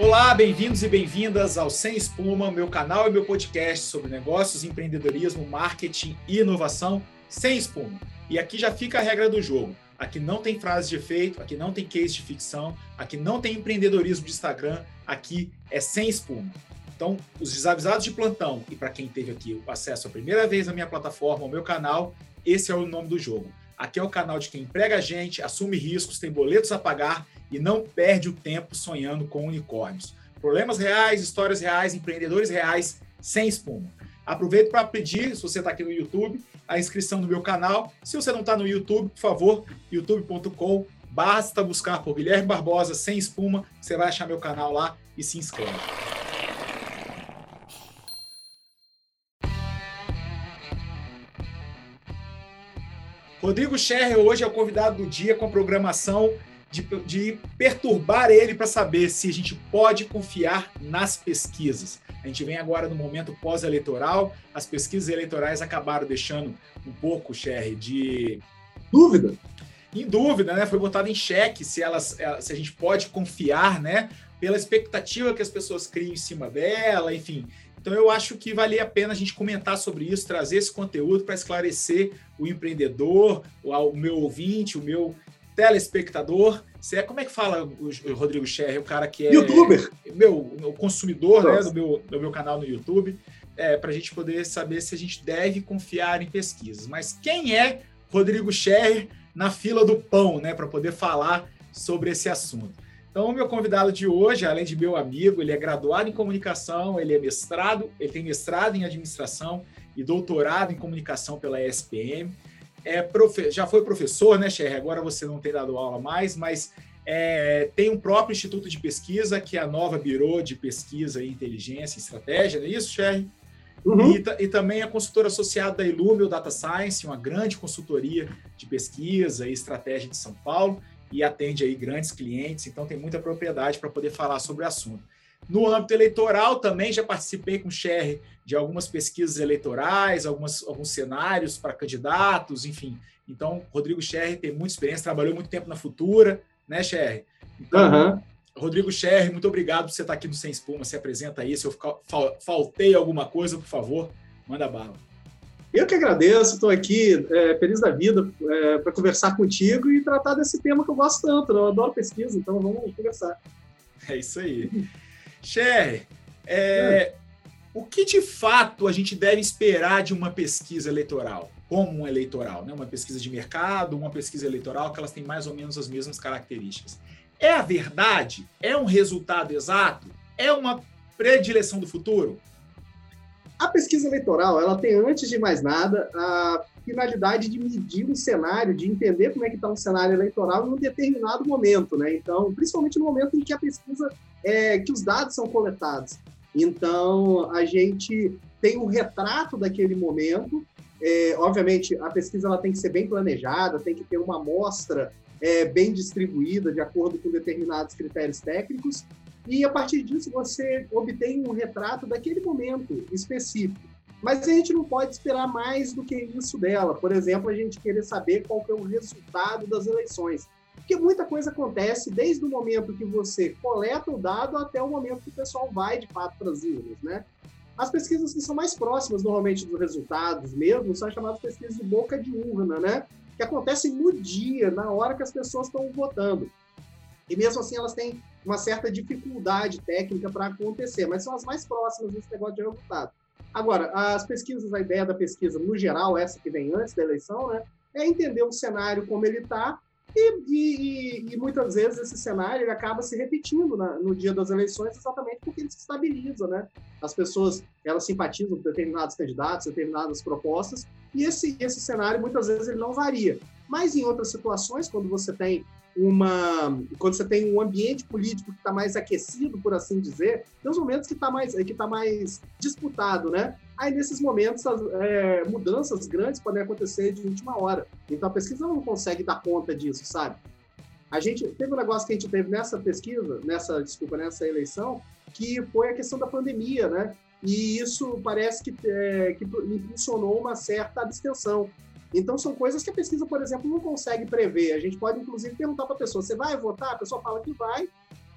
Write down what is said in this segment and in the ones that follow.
Olá, bem-vindos e bem-vindas ao Sem Espuma, meu canal e meu podcast sobre negócios, empreendedorismo, marketing e inovação sem espuma. E aqui já fica a regra do jogo. Aqui não tem frase de efeito, aqui não tem case de ficção, aqui não tem empreendedorismo de Instagram, aqui é sem espuma. Então, os desavisados de plantão e para quem teve aqui o acesso a primeira vez à minha plataforma, ao meu canal, esse é o nome do jogo. Aqui é o canal de quem emprega a gente, assume riscos, tem boletos a pagar e não perde o tempo sonhando com unicórnios. Problemas reais, histórias reais, empreendedores reais, sem espuma. Aproveito para pedir, se você está aqui no YouTube, a inscrição no meu canal. Se você não está no YouTube, por favor, youtube.com, basta buscar por Guilherme Barbosa sem espuma, você vai achar meu canal lá e se inscreve. Rodrigo Scherrer hoje é o convidado do dia com a programação de, de perturbar ele para saber se a gente pode confiar nas pesquisas. A gente vem agora no momento pós-eleitoral, as pesquisas eleitorais acabaram deixando um pouco, Sherry, de. Dúvida? Em dúvida, né? Foi botado em xeque se, elas, eh, se a gente pode confiar, né? Pela expectativa que as pessoas criam em cima dela, enfim. Então eu acho que valia a pena a gente comentar sobre isso, trazer esse conteúdo para esclarecer o empreendedor, o, meu ouvinte, o meu telespectador. Você é, como é que fala o Rodrigo Scherrer, o cara que é youtuber, meu, meu consumidor né, do, meu, do meu canal no YouTube, é, para a gente poder saber se a gente deve confiar em pesquisas. Mas quem é Rodrigo Scherrer na fila do pão, né, para poder falar sobre esse assunto? Então, o meu convidado de hoje, além de meu amigo, ele é graduado em comunicação, ele é mestrado, ele tem mestrado em administração e doutorado em comunicação pela ESPM é profe... já foi professor, né, Cher? Agora você não tem dado aula mais, mas é, tem um próprio instituto de pesquisa, que é a nova Biro de Pesquisa e Inteligência e Estratégia, não é isso, Cher? Uhum. E, e, também é consultora associada da Illumio Data Science, uma grande consultoria de pesquisa e estratégia de São Paulo, e atende aí grandes clientes, então tem muita propriedade para poder falar sobre o assunto. No âmbito eleitoral, também já participei com o Sherry de algumas pesquisas eleitorais, algumas, alguns cenários para candidatos, enfim. Então, Rodrigo Sherry tem muita experiência, trabalhou muito tempo na Futura, né, Sherry? Então, uhum. Rodrigo Sherry, muito obrigado por você estar aqui no Sem Espuma, se apresenta aí. Se eu faltei alguma coisa, por favor, manda bala. Eu que agradeço, estou aqui é, feliz da vida é, para conversar contigo e tratar desse tema que eu gosto tanto. Eu adoro pesquisa, então vamos conversar. É isso aí. Cher, é, o que de fato a gente deve esperar de uma pesquisa eleitoral? Como um eleitoral, né? uma pesquisa de mercado, uma pesquisa eleitoral, que elas têm mais ou menos as mesmas características. É a verdade? É um resultado exato? É uma predileção do futuro? A pesquisa eleitoral, ela tem, antes de mais nada, a finalidade de medir um cenário, de entender como é que está um cenário eleitoral em um determinado momento, né? Então, principalmente no momento em que a pesquisa, é, que os dados são coletados. Então, a gente tem um retrato daquele momento. É, obviamente, a pesquisa ela tem que ser bem planejada, tem que ter uma amostra é, bem distribuída de acordo com determinados critérios técnicos. E a partir disso você obtém um retrato daquele momento específico. Mas a gente não pode esperar mais do que isso dela. Por exemplo, a gente querer saber qual que é o resultado das eleições. Porque muita coisa acontece desde o momento que você coleta o dado até o momento que o pessoal vai, de fato, para as urnas, né? As pesquisas que são mais próximas, normalmente, dos resultados mesmo, são chamadas pesquisas de boca de urna, né? Que acontecem no dia, na hora que as pessoas estão votando. E mesmo assim, elas têm uma certa dificuldade técnica para acontecer, mas são as mais próximas desse negócio de resultado. Agora, as pesquisas, a ideia da pesquisa, no geral, essa que vem antes da eleição, né, é entender o cenário como ele está e, e, e, muitas vezes esse cenário acaba se repetindo na, no dia das eleições exatamente porque ele se estabiliza, né? As pessoas elas simpatizam por determinados candidatos, determinadas propostas e esse esse cenário muitas vezes ele não varia. Mas em outras situações, quando você tem uma quando você tem um ambiente político que está mais aquecido, por assim dizer, tem os momentos que está mais que tá mais disputado, né? Aí nesses momentos as é, mudanças grandes podem acontecer de última hora. Então a pesquisa não consegue dar conta disso, sabe? A gente teve um negócio que a gente teve nessa pesquisa, nessa desculpa, nessa eleição, que foi a questão da pandemia, né? E isso parece que, é, que impulsionou uma certa abstenção. Então, são coisas que a pesquisa, por exemplo, não consegue prever. A gente pode, inclusive, perguntar para a pessoa: você vai votar? A pessoa fala que vai,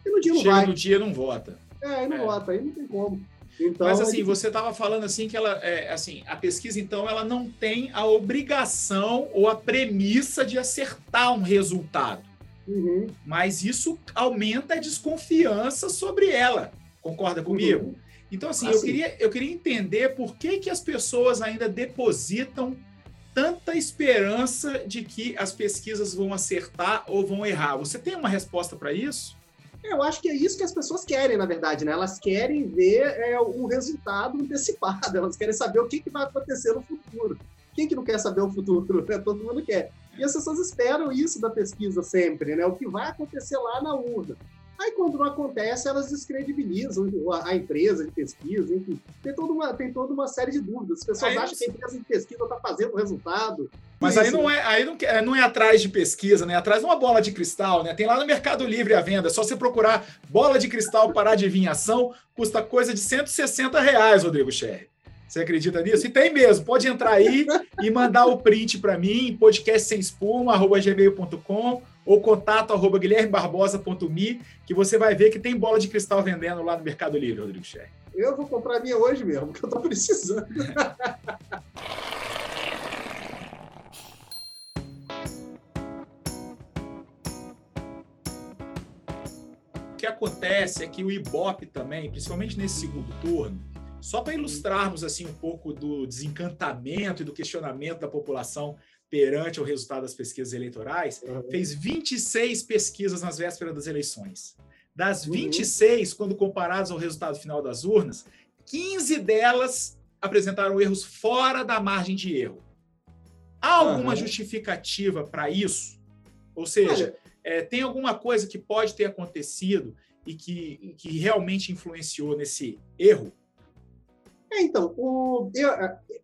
E no dia não Chega vai. no dia não vota. É, não É. vota, aí não tem como. Então, Mas assim, difícil. você estava falando assim que ela, é, assim, a pesquisa então ela não tem a obrigação ou a premissa de acertar um resultado, Uhum, mas isso aumenta a desconfiança sobre ela. Concorda comigo? uhum. Então assim, Ah, eu queria eu queria entender por que que as pessoas ainda depositam tanta esperança de que as pesquisas vão acertar ou vão errar. Você tem uma resposta para isso? Eu acho que é isso que as pessoas querem, na verdade, né? Elas querem ver é, o resultado antecipado, elas querem saber o que, que vai acontecer no futuro. Quem que não quer saber o futuro? Né? Todo mundo quer. E as pessoas esperam isso da pesquisa sempre, né? O que vai acontecer lá na urna. Aí, quando não acontece, elas descredibilizam a, empresa de pesquisa, enfim. Tem toda, uma, tem toda uma série de dúvidas. As pessoas Aí acham que a empresa de pesquisa está fazendo resultado. Mas aí não é, aí não, quer- não é atrás de pesquisa, né? É atrás de uma bola de cristal, né? Tem lá no Mercado Livre a venda. É só você procurar bola de cristal para adivinhação, custa coisa de 160 reais, Rodrigo Scherr. Você acredita nisso? E tem mesmo. Pode entrar aí e mandar o print para mim, podcast sem espuma, arroba gmail.com ou contato arroba guilhermebarbosa.me, que você vai ver que tem bola de cristal vendendo lá no Mercado Livre, Rodrigo Scherr. Eu vou comprar a minha hoje mesmo, porque eu estou precisando. O que acontece é que o Ibope também, principalmente nesse segundo turno, só para ilustrarmos assim um pouco do desencantamento e do questionamento da população perante o resultado das pesquisas eleitorais, fez 26 pesquisas nas vésperas das eleições. Das Uhum. 26, quando comparadas ao resultado final das urnas, 15 delas apresentaram erros fora da margem de erro. Há alguma Aham. justificativa para isso? Ou seja, é, tem alguma coisa que pode ter acontecido e que, que realmente influenciou nesse erro? É, então, o, eu-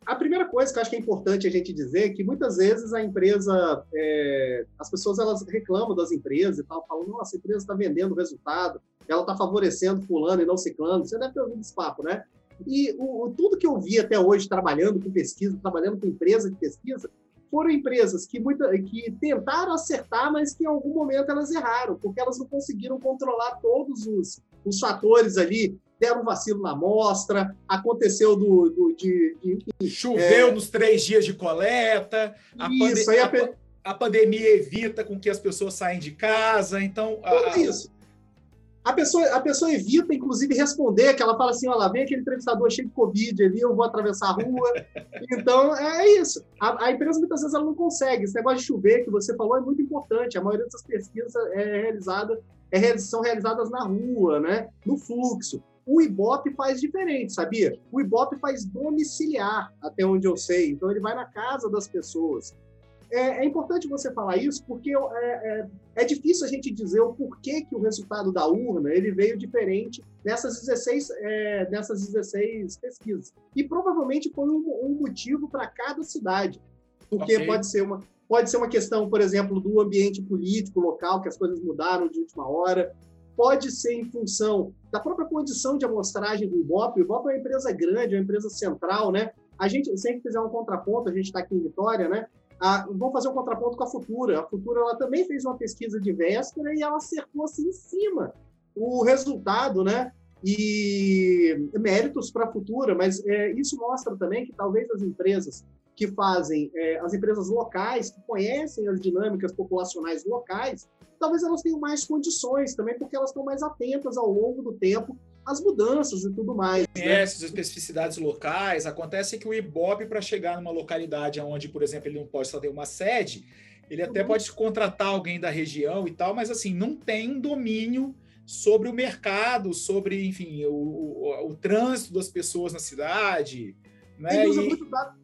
a- primeira coisa que eu acho que é importante a gente dizer é que muitas vezes a empresa, é, as pessoas elas reclamam das empresas e tal, falam, nossa, a empresa está vendendo resultado, ela está favorecendo fulano e não ciclano. Você deve ter ouvido esse papo, né? E o- tudo que eu vi até hoje trabalhando com pesquisa, trabalhando com empresa de pesquisa, foram empresas que, muita, que tentaram acertar, mas que em algum momento elas erraram, porque elas não conseguiram controlar todos os, os fatores ali. Deram um vacilo na amostra, aconteceu do, do- de, de- Choveu nos três dias de coleta, a, É. Isso, pande- a a pe- a pandemia evita com que as pessoas saem de casa, então... a- Tudo isso. A pessoa, a pessoa evita, inclusive, responder, que ela fala assim, olha lá, vem aquele entrevistador cheio de Covid ali, eu vou atravessar a rua. então, é isso. A, a empresa, muitas vezes, ela não consegue. Esse negócio de chover que você falou é muito importante. A maioria dessas pesquisas é realizada, é, são realizadas na rua, né? no fluxo. O Ibope faz diferente, sabia? O Ibope faz domiciliar, até onde eu sei. Então, ele vai na casa das pessoas. É, é importante você falar isso, porque é, é, é difícil a gente dizer o porquê que o resultado da urna ele veio diferente nessas 16, é, nessas 16 pesquisas. E provavelmente foi um, um motivo para cada cidade. Porque Ok. pode ser uma pode ser uma questão, por exemplo, do ambiente político local, que as coisas mudaram de última hora. Pode ser em função da própria condição de amostragem do Ibope. O Ibope é uma empresa grande, é uma empresa central, né? A gente, se a gente fizer um contraponto, a gente está aqui em Vitória, né? Ah, vamos fazer um contraponto com a Futura. A Futura ela também fez uma pesquisa de véspera e ela acertou assim em cima o resultado, né? E méritos para a Futura, mas é, isso mostra também que talvez as empresas que fazem, é, as empresas locais, que conhecem as dinâmicas populacionais locais, talvez elas tenham mais condições também, porque elas estão mais atentas ao longo do tempo às mudanças e tudo mais. né? conhece as especificidades locais. Acontece que o Ibope, para chegar numa localidade onde, por exemplo, ele não pode só ter uma sede, ele até Uhum. pode contratar alguém da região e tal, mas assim, não tem um domínio sobre o mercado, sobre, enfim, o, o, o trânsito das pessoas na cidade. Né? Ele usa E, muito dado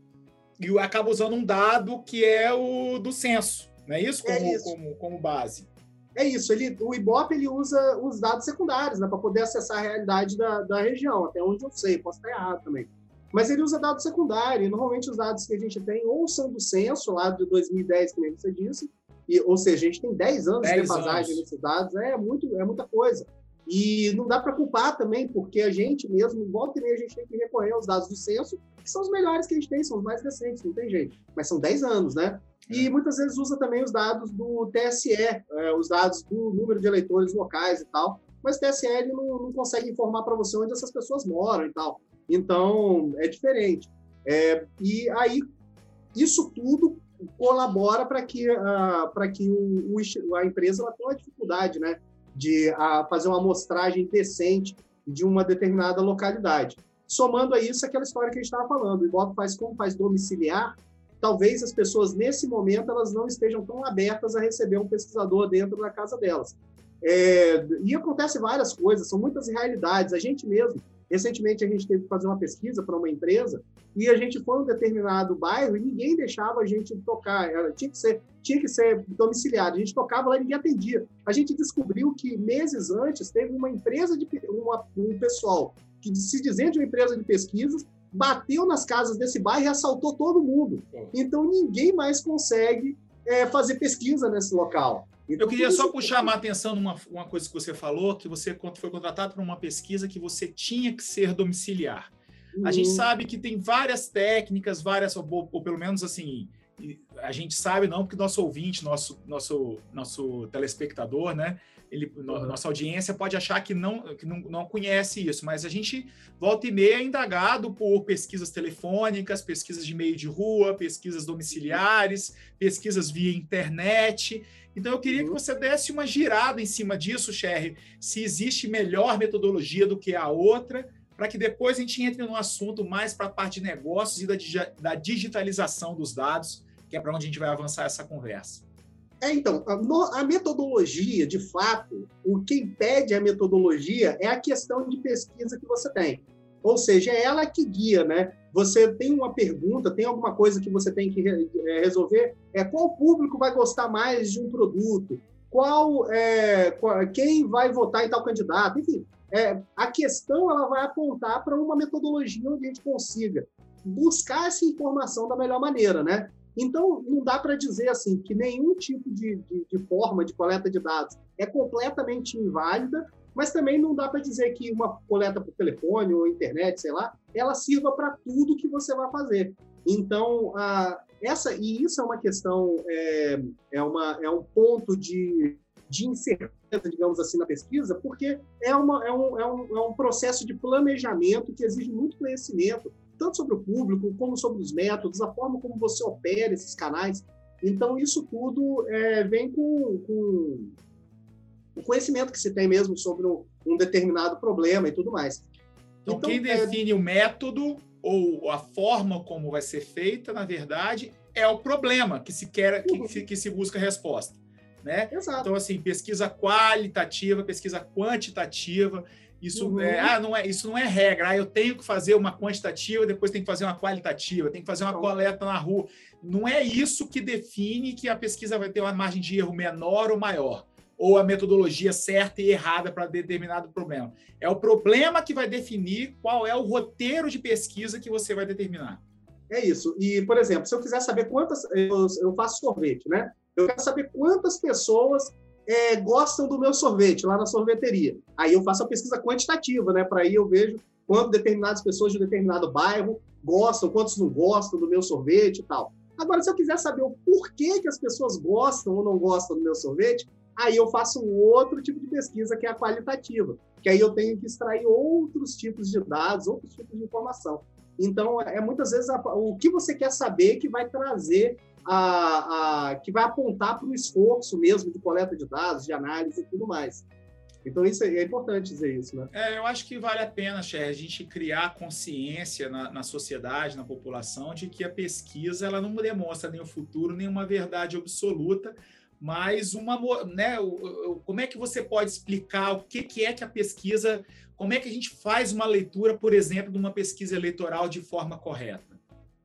e acaba usando um dado que é o do censo, não é isso? É Como, isso. como, como base. É isso, ele, o Ibope ele usa os dados secundários né, para poder acessar a realidade da, da região, até onde eu sei, posso estar errado também. Mas ele usa dados secundários, e normalmente os dados que a gente tem ou são do censo, lá de 2010, que nem você disse, e, ou seja, a gente tem 10 anos 10 de defasagem nesses dados, é, muito, é muita coisa. E não dá para culpar também, porque a gente mesmo, volta e meia, a gente tem que recorrer aos dados do censo, que são os melhores que a gente tem, são os mais recentes, não tem jeito. Mas são 10 anos, né? E muitas vezes usa também os dados do TSE, é, os dados do número de eleitores locais e tal, mas o TSL não, não consegue informar para você onde essas pessoas moram e tal. Então, é diferente. É, e aí, isso tudo colabora para que, uh, que o, o, a empresa ela tenha uma dificuldade né, de uh, fazer uma amostragem decente de uma determinada localidade. Somando a isso aquela história que a gente estava falando, o faz como faz domiciliar, talvez as pessoas nesse momento elas não estejam tão abertas a receber um pesquisador dentro da casa delas. É, e acontece várias coisas, são muitas realidades. A gente mesmo, recentemente a gente teve que fazer uma pesquisa para uma empresa e a gente foi um determinado bairro e ninguém deixava a gente tocar, tinha que ser, tinha que ser domiciliado. A gente tocava lá e ninguém atendia. A gente descobriu que meses antes teve uma empresa de uma, um pessoal que se dizendo de uma empresa de pesquisas bateu nas casas desse bairro e assaltou todo mundo. Então ninguém mais consegue é, fazer pesquisa nesse local. Então, eu queria só puxar a atenção numa uma coisa que você falou, que você foi contratado para uma pesquisa que você tinha que ser domiciliar. Uhum. A gente uhum. sabe que tem várias técnicas, várias, ou, ou, pelo menos assim, a gente sabe não, porque nosso ouvinte, nosso, nosso, nosso telespectador, né, ele, uhum. nossa audiência pode achar que, não, que não, não conhece isso, mas a gente volta e meia é indagado por pesquisas telefônicas, pesquisas de meio de rua, pesquisas domiciliares, pesquisas via internet. Então eu queria uhum. que você desse uma girada em cima disso, Sherry, se existe melhor metodologia do que a outra, para que depois a gente entre no assunto mais para a parte de negócios e da, da digitalização dos dados, que é para onde a gente vai avançar essa conversa. É, então, a, a, metodologia, de fato, o que impede a metodologia é a questão de pesquisa que você tem. Ou seja, é ela que guia, né? Você tem uma pergunta, tem alguma coisa que você tem que é, resolver, é qual público vai gostar mais de um produto, qual, é, qual quem vai votar em tal candidato, enfim, é, a questão ela vai apontar para uma metodologia onde a gente consiga buscar essa informação da melhor maneira, né? Então, não dá para dizer assim que nenhum tipo de, de, de, forma de coleta de dados é completamente inválida, mas também não dá para dizer que uma coleta por telefone ou internet, sei lá, ela sirva para tudo que você vai fazer. Então, a, essa e isso é uma questão, é, é, uma, é um ponto de, de incerteza, digamos assim, na pesquisa, porque é, uma, é, um, é, um, é um processo de planejamento que exige muito conhecimento tanto sobre o público, como sobre os métodos, a forma como você opera esses canais. Então, isso tudo é, vem com, com, o conhecimento que se tem mesmo sobre um, um determinado problema e tudo mais. Então, então quem é... define o método ou a forma como vai ser feita, na verdade, é o problema que se quer, que, uhum. se, que se busca resposta. Né? Exato. Então, assim, pesquisa qualitativa, pesquisa quantitativa, isso, uhum. é, ah, não é, isso não é regra. Ah, eu tenho que fazer uma quantitativa, depois tenho que fazer uma qualitativa, tenho que fazer uma coleta na rua. Não é isso que define que a pesquisa vai ter uma margem de erro menor ou maior, ou a metodologia certa e errada para determinado problema. É o problema que vai definir qual é o roteiro de pesquisa que você vai determinar. É isso. E, por exemplo, se eu quiser saber quantas. Eu, eu faço sorvete, né? Eu quero saber quantas pessoas é, gostam do meu sorvete lá na sorveteria. Aí eu faço a pesquisa quantitativa, né? Para aí eu vejo quanto determinadas pessoas de um determinado bairro gostam, quantos não gostam do meu sorvete e tal. Agora, se eu quiser saber o porquê que as pessoas gostam ou não gostam do meu sorvete, aí eu faço um outro tipo de pesquisa que é a qualitativa, que aí eu tenho que extrair outros tipos de dados, outros tipos de informação. Então, é muitas vezes a, o que você quer saber que vai trazer a, a, que vai apontar para o esforço mesmo de coleta de dados, de análise e tudo mais. Então, isso é, é importante dizer isso, né? É, eu acho que vale a pena, Cher, a gente criar consciência na, na, sociedade, na população, de que a pesquisa ela não demonstra nem o futuro, nem uma verdade absoluta, mas uma, né, como é que você pode explicar o que, que é que a pesquisa, como é que a gente faz uma leitura, por exemplo, de uma pesquisa eleitoral de forma correta?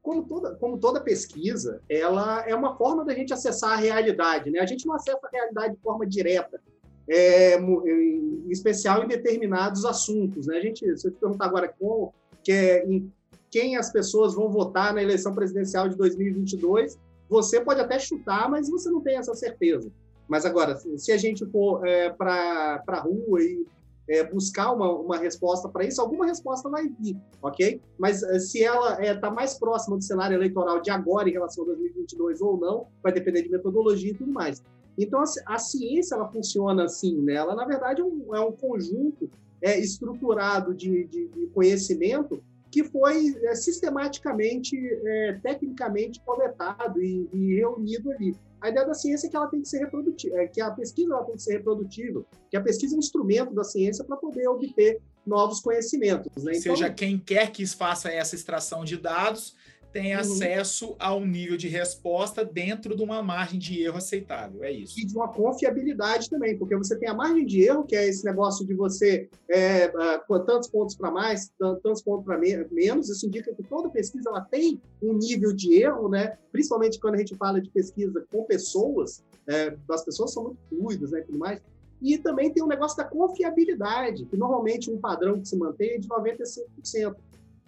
como toda, como toda pesquisa, ela é uma forma da gente acessar a realidade. Né? A gente não acessa a realidade de forma direta, é, em especial em determinados assuntos. Né? A gente, se eu te perguntar agora como, que é, em quem as pessoas vão votar na eleição presidencial de 2022, você pode até chutar, mas você não tem essa certeza. Mas agora, se a gente for é, para a rua e é, buscar uma, uma resposta para isso, alguma resposta vai vir, ok? Mas eh, se ela está é, tá mais próxima do cenário eleitoral de agora em relação a 2022 ou não, vai depender de metodologia e tudo mais. Então, a, a ciência, ela funciona assim, né? Ela, na verdade, é um, é um conjunto é, estruturado de, de, de, conhecimento que foi é, sistematicamente, é, tecnicamente coletado e, e, reunido ali. A ideia da ciência é que ela tem que ser reprodutiva, é, que a pesquisa ela tem que ser reprodutível, que a pesquisa é um instrumento da ciência para poder obter novos conhecimentos. Né? Então, Seja quem quer que faça essa extração de dados tem uhum. acesso ao nível de resposta dentro de uma margem de erro aceitável. É isso. E de uma confiabilidade também, porque você tem a margem de erro, que é esse negócio de você é, uh, tantos pontos para mais, tantos pontos para me menos. Isso indica que toda pesquisa ela tem um nível de erro, né? principalmente quando a gente fala de pesquisa com pessoas. É, as pessoas são muito fluidas né, e tudo mais. E também tem o um negócio da confiabilidade, que normalmente um padrão que se mantém é de 95%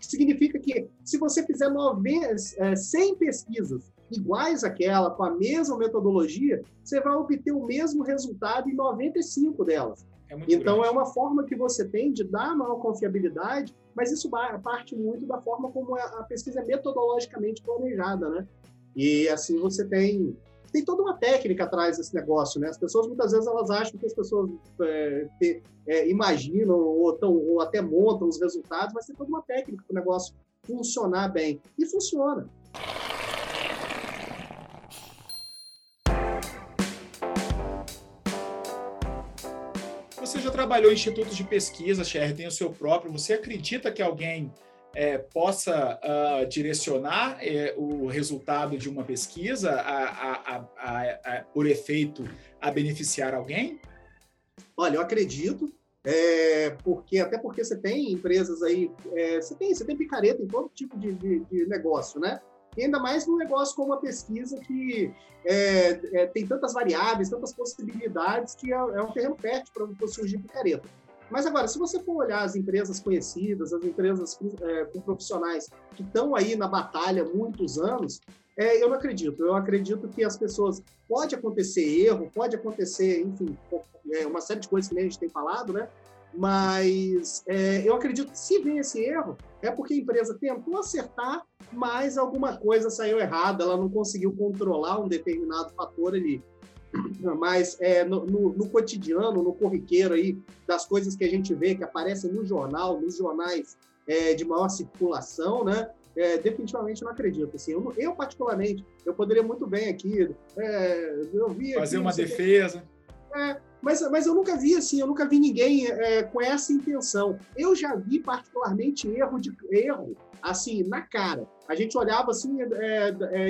que significa que se você fizer 90, 100 é, pesquisas iguais àquela, com a mesma metodologia, você vai obter o mesmo resultado em 95 delas. É então, grande. é uma forma que você tem de dar maior confiabilidade, mas isso parte muito da forma como a pesquisa é metodologicamente planejada, né? E assim você tem tem toda uma técnica atrás desse negócio, né? As pessoas muitas vezes elas acham que as pessoas é, te, é, imaginam ou, tão, ou até montam os resultados, mas tem toda uma técnica para o negócio funcionar bem. E funciona. Você já trabalhou em institutos de pesquisa, Cher, tem o seu próprio. Você acredita que alguém é, possa uh, direcionar é, o resultado de uma pesquisa a, a, a, por efeito a beneficiar alguém? Olha, eu acredito, é, porque até porque você tem empresas aí, é, você tem você tem picareta em todo tipo de, de, de, negócio, né? E ainda mais num negócio como uma pesquisa que é, é, tem tantas variáveis, tantas possibilidades que é, um terreno fértil para surgir picareta. Mas agora, se você for olhar as empresas conhecidas, as empresas é, com profissionais que estão aí na batalha há muitos anos, é, eu não acredito. Eu acredito que as pessoas. Pode acontecer erro, pode acontecer, enfim, é, uma série de coisas que nem a gente tem falado, né? Mas é, eu acredito que se vem esse erro, é porque a empresa tentou acertar, mas alguma coisa saiu errada, ela não conseguiu controlar um determinado fator ali mas é, no, no, no, cotidiano, no corriqueiro aí, das coisas que a gente vê que aparecem no jornal, nos jornais é, de maior circulação, né? É, definitivamente não acredito. Assim, eu, eu, particularmente, eu poderia muito bem aqui, é, eu vi fazer aqui, uma defesa. É, mas, mas eu nunca vi assim, eu nunca vi ninguém é, com essa intenção. Eu já vi particularmente erro de erro, assim, na cara. A gente olhava assim,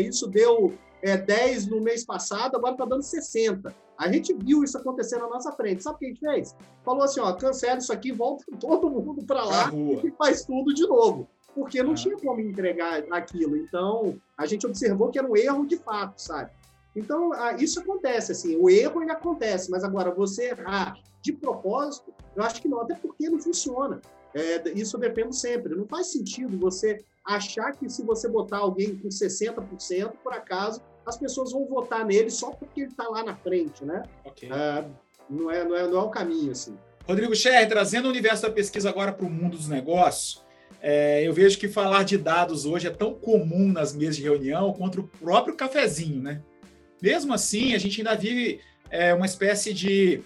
isso deu é, 10 no mês passado, agora está dando 60. A gente viu isso acontecer na nossa frente. Sabe o que a gente fez? Falou assim: ó, cancela isso aqui, volta todo mundo para lá e faz tudo de novo. Porque não ah. tinha como entregar aquilo. Então, a gente observou que era um erro de fato, sabe? Então, isso acontece, assim, o erro ele acontece, mas agora você errar de propósito, eu acho que não, até porque não funciona. É, isso eu defendo sempre. Não faz sentido você achar que se você botar alguém com 60%, por acaso, as pessoas vão votar nele só porque ele está lá na frente, né? Okay. É, não, é, não, é, não é o caminho, assim. Rodrigo Scher, trazendo o universo da pesquisa agora para o mundo dos negócios, é, eu vejo que falar de dados hoje é tão comum nas mesas de reunião quanto o próprio cafezinho, né? Mesmo assim, a gente ainda vive é, uma espécie de,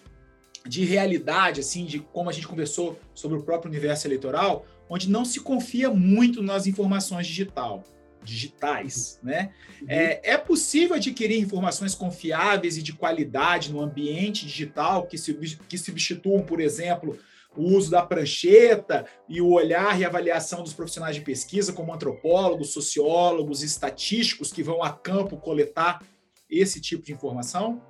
de realidade, assim, de como a gente conversou sobre o próprio universo eleitoral, onde não se confia muito nas informações digital, digitais. Né? Uhum. É, é possível adquirir informações confiáveis e de qualidade no ambiente digital que, se, que substituam, por exemplo, o uso da prancheta e o olhar e avaliação dos profissionais de pesquisa, como antropólogos, sociólogos, estatísticos que vão a campo coletar esse tipo de informação?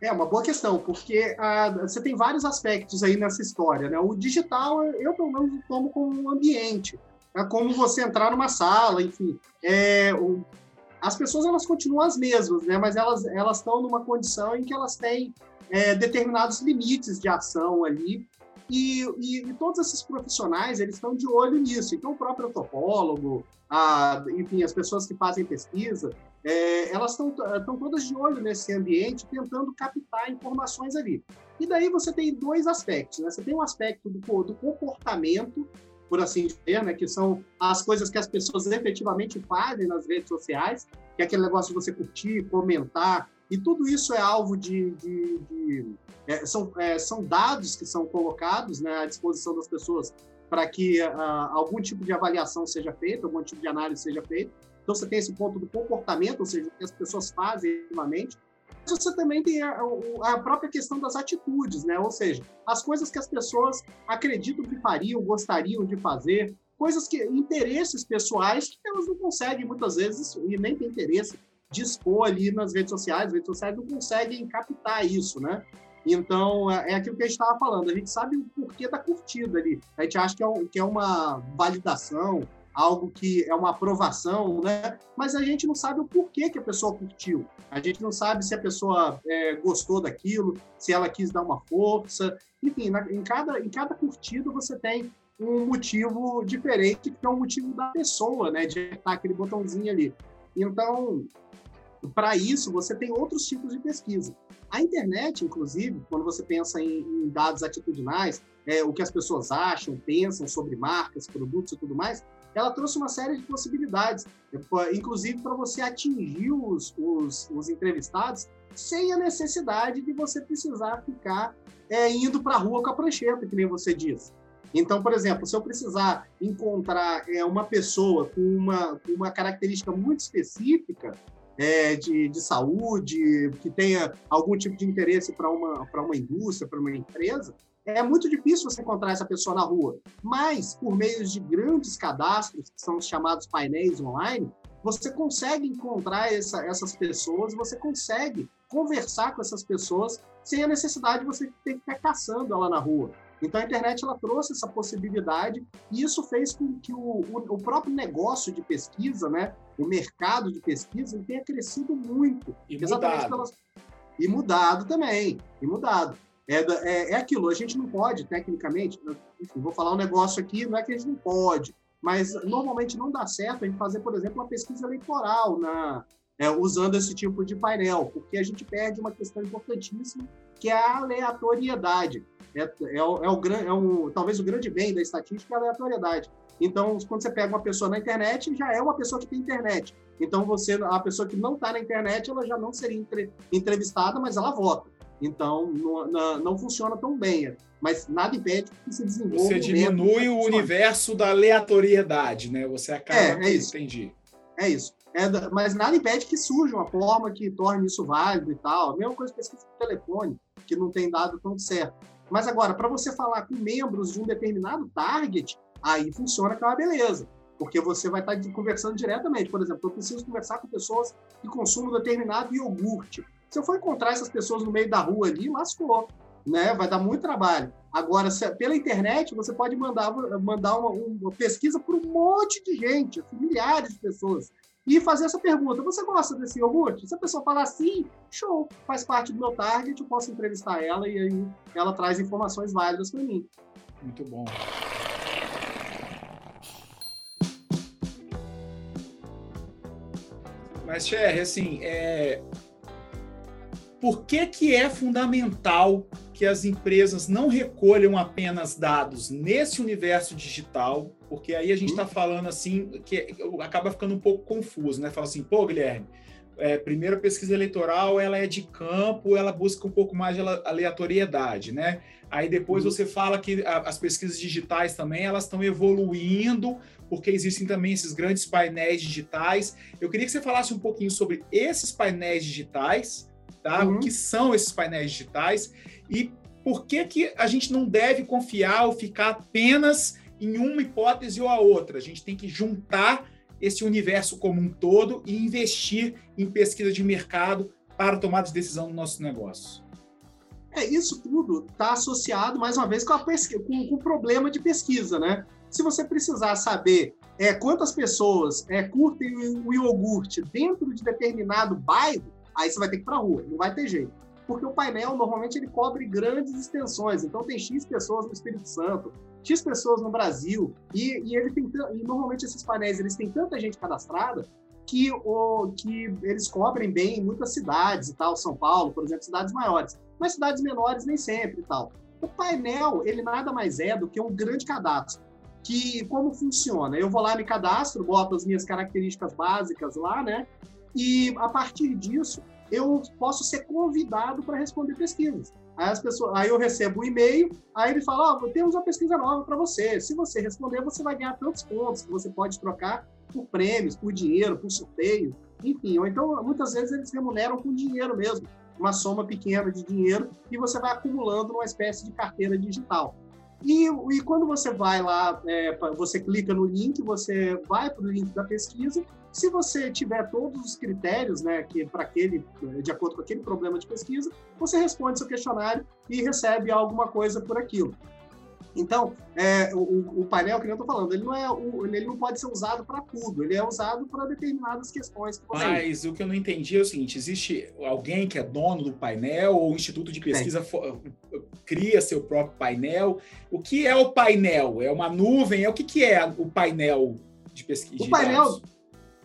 É uma boa questão, porque ah, você tem vários aspectos aí nessa história. Né? O digital, eu pelo menos tomo como um ambiente. É como você entrar numa sala, enfim. É, o, as pessoas elas continuam as mesmas, né? mas elas elas estão numa condição em que elas têm é, determinados limites de ação ali e, e, e, todos esses profissionais eles estão de olho nisso. Então o próprio antropólogo, a, enfim, as pessoas que fazem pesquisa, é, elas estão todas de olho nesse ambiente, tentando captar informações ali. E daí você tem dois aspectos. Né? Você tem um aspecto do, do comportamento, por assim dizer, né? que são as coisas que as pessoas efetivamente fazem nas redes sociais, que é aquele negócio de você curtir, comentar, E tudo isso é alvo de. de, de é, são, é, são dados que são colocados né, à disposição das pessoas para que uh, algum tipo de avaliação seja feita, algum tipo de análise seja feita. Então, você tem esse ponto do comportamento, ou seja, o que as pessoas fazem ativamente. Você também tem a, a, própria questão das atitudes, né? Ou seja, as coisas que as pessoas acreditam que fariam, gostariam de fazer, coisas que interesses pessoais que elas não conseguem muitas vezes e nem tem interesse de expor ali nas redes sociais. As redes sociais não conseguem captar isso, né? Então, é, é aquilo que a gente estava falando. A gente sabe o porquê da curtida ali. A gente acha que é, que é uma validação, algo que é uma aprovação, né? Mas a gente não sabe o porquê que a pessoa curtiu. A gente não sabe se a pessoa é, gostou daquilo, se ela quis dar uma força. Enfim, na, em, cada, em cada curtida você tem um motivo diferente, que é o motivo da pessoa, né? De apertar aquele botãozinho ali. Então, para isso, você tem outros tipos de pesquisa. A internet, inclusive, quando você pensa em, em dados atitudinais, é, o que as pessoas acham, pensam sobre marcas, produtos e tudo mais, ela trouxe uma série de possibilidades, inclusive para você atingir os, os, os, entrevistados sem a necessidade de você precisar ficar é, indo para a rua com a prancheta, que nem você disse. Então, por exemplo, se eu precisar encontrar é, uma pessoa com uma, uma característica muito específica, é, de, de saúde, que tenha algum tipo de interesse para uma, uma indústria, para uma empresa, é muito difícil você encontrar essa pessoa na rua. Mas, por meio de grandes cadastros, que são os chamados painéis online, você consegue encontrar essa, essas pessoas, você consegue conversar com essas pessoas sem a necessidade de você ter que ficar caçando ela na rua. Então a internet ela trouxe essa possibilidade e isso fez com que o, o, o próprio negócio de pesquisa, né, o mercado de pesquisa, tenha crescido muito. E exatamente mudado. Pelas... E mudado também, e mudado. É, é, é aquilo, a gente não pode, tecnicamente, enfim, vou falar um negócio aqui, não é que a gente não pode, mas normalmente não dá certo a gente fazer, por exemplo, uma pesquisa eleitoral na, é, usando esse tipo de painel, porque a gente perde uma questão importantíssima, que é a aleatoriedade. É, é, o, é, o, é o, talvez o grande bem da estatística é a aleatoriedade. Então, quando você pega uma pessoa na internet, já é uma pessoa que tem internet. Então, você, a pessoa que não está na internet, ela já não seria entre, entrevistada, mas ela vota. Então, não, não, não, funciona tão bem. Mas nada impede que se desenvolva. Você diminui o universo da aleatoriedade, né? Você acaba. É, é isso. Entendi. É isso. É, mas nada impede que surja uma forma que torne isso válido e tal. A mesma coisa que pesquisa por telefone, que não tem dado tão certo. Mas agora, para você falar com membros de um determinado target, aí funciona que é uma beleza. Porque você vai estar conversando diretamente. Por exemplo, eu preciso conversar com pessoas que consumem determinado iogurte. Se eu for encontrar essas pessoas no meio da rua ali, lascou. Né? Vai dar muito trabalho. Agora, se, pela internet, você pode mandar, mandar uma, uma pesquisa para um monte de gente, milhares de pessoas e fazer essa pergunta: você gosta desse iogurte? Se a pessoa falar sim, show, faz parte do meu target, eu posso entrevistar ela e aí ela traz informações válidas para mim. Muito bom. Mas, Cher, assim, é... por que, que é fundamental que as empresas não recolham apenas dados nesse universo digital porque aí a gente está falando assim, que acaba ficando um pouco confuso, né? Fala assim, pô, Guilherme, é, primeiro a pesquisa eleitoral ela é de campo, ela busca um pouco mais de aleatoriedade, né? Aí depois uhum. você fala que a, as pesquisas digitais também elas estão evoluindo, porque existem também esses grandes painéis digitais. Eu queria que você falasse um pouquinho sobre esses painéis digitais, tá? Uhum. O que são esses painéis digitais e por que, que a gente não deve confiar ou ficar apenas em uma hipótese ou a outra. A gente tem que juntar esse universo como um todo e investir em pesquisa de mercado para tomar de decisão no nosso negócio. É, isso tudo está associado, mais uma vez, com, pesquisa, com, com, o problema de pesquisa, né? Se você precisar saber é, quantas pessoas é, curtem o, o iogurte dentro de determinado bairro, aí você vai ter que ir para rua, não vai ter jeito. Porque o painel, normalmente, ele cobre grandes extensões. Então, tem X pessoas no Espírito Santo, X pessoas no Brasil, e, e ele tem e normalmente esses painéis eles têm tanta gente cadastrada que, o, que eles cobrem bem muitas cidades e tal, São Paulo, por exemplo, cidades maiores, mas cidades menores nem sempre e tal. O painel, ele nada mais é do que um grande cadastro. Que como funciona? Eu vou lá, me cadastro, boto as minhas características básicas lá, né? E a partir disso, eu posso ser convidado para responder pesquisas. Aí, as pessoas, aí eu recebo um e-mail, aí ele fala, oh, temos uma pesquisa nova para você. Se você responder, você vai ganhar tantos pontos que você pode trocar por prêmios, por dinheiro, por sorteio, enfim. Ou então, muitas vezes, eles remuneram com dinheiro mesmo, uma soma pequena de dinheiro, e você vai acumulando numa espécie de carteira digital. E, e quando você vai lá, é, você clica no link, você vai para o link da pesquisa. Se você tiver todos os critérios, né, que para aquele, de acordo com aquele problema de pesquisa, você responde seu questionário e recebe alguma coisa por aquilo. Então, é, o, o, painel, que eu estou falando, ele não, é, ele não pode ser usado para tudo, ele é usado para determinadas questões. Que Mas o que eu não entendi é o seguinte: existe alguém que é dono do painel, ou o Instituto de Pesquisa cria seu próprio painel. O que é o painel? É uma nuvem? É o que, que é o painel de pesquisa? O painel,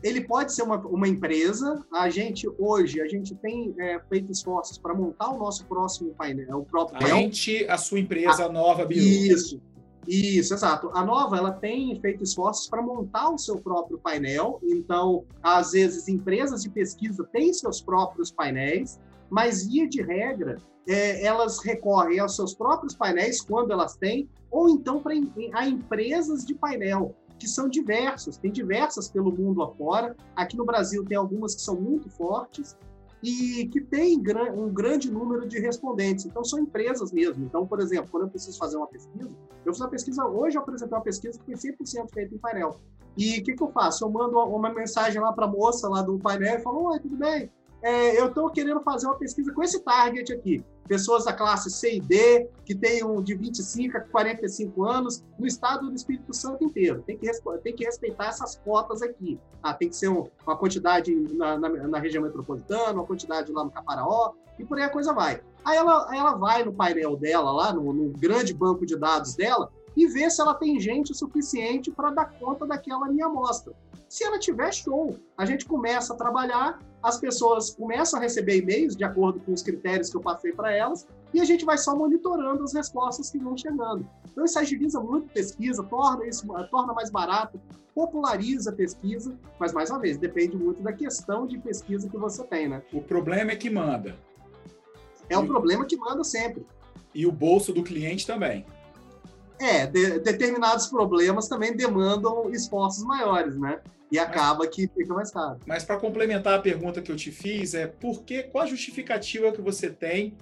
ele pode ser uma, uma empresa. A gente, hoje, a gente tem é, feito esforços para montar o nosso próximo painel, o próprio A gente, a sua empresa a, nova, Biru. Isso, isso, exato. A Nova, ela tem feito esforços para montar o seu próprio painel. Então, às vezes, empresas de pesquisa têm seus próprios painéis, mas, via de regra, é, elas recorrem aos seus próprios painéis, quando elas têm, ou então para a empresas de painel que são diversas, tem diversas pelo mundo afora. Aqui no Brasil tem algumas que são muito fortes e que tem um grande número de respondentes. Então, são empresas mesmo. Então, por exemplo, quando eu preciso fazer uma pesquisa, eu fiz uma pesquisa, hoje eu apresentei uma pesquisa que foi 100% feita em painel. E o que, que eu faço? Eu mando uma mensagem lá para a moça lá do painel e falo, oi, tudo bem? É, eu estou querendo fazer uma pesquisa com esse target aqui pessoas da classe C e D, que tenham de 25 a 45 anos, no estado do Espírito Santo inteiro. Tem que, tem que respeitar essas cotas aqui. Ah, tem que ser uma quantidade na, na, na, região metropolitana, uma quantidade lá no Caparaó, e por aí a coisa vai. Aí ela, ela vai no painel dela, lá no, no grande banco de dados dela, e vê se ela tem gente suficiente para dar conta daquela minha amostra. Se ela tiver show, a gente começa a trabalhar, as pessoas começam a receber e-mails de acordo com os critérios que eu passei para elas, e a gente vai só monitorando as respostas que vão chegando. Então isso agiliza muito a pesquisa, torna isso torna mais barato, populariza a pesquisa, mas mais uma vez, depende muito da questão de pesquisa que você tem, né? O problema é que manda. É o problema que manda sempre. E o bolso do cliente também. É, de, determinados problemas também demandam esforços maiores, né? E acaba que fica mais caro. Mas para complementar a pergunta que eu te fiz, é por que, qual a justificativa que você tem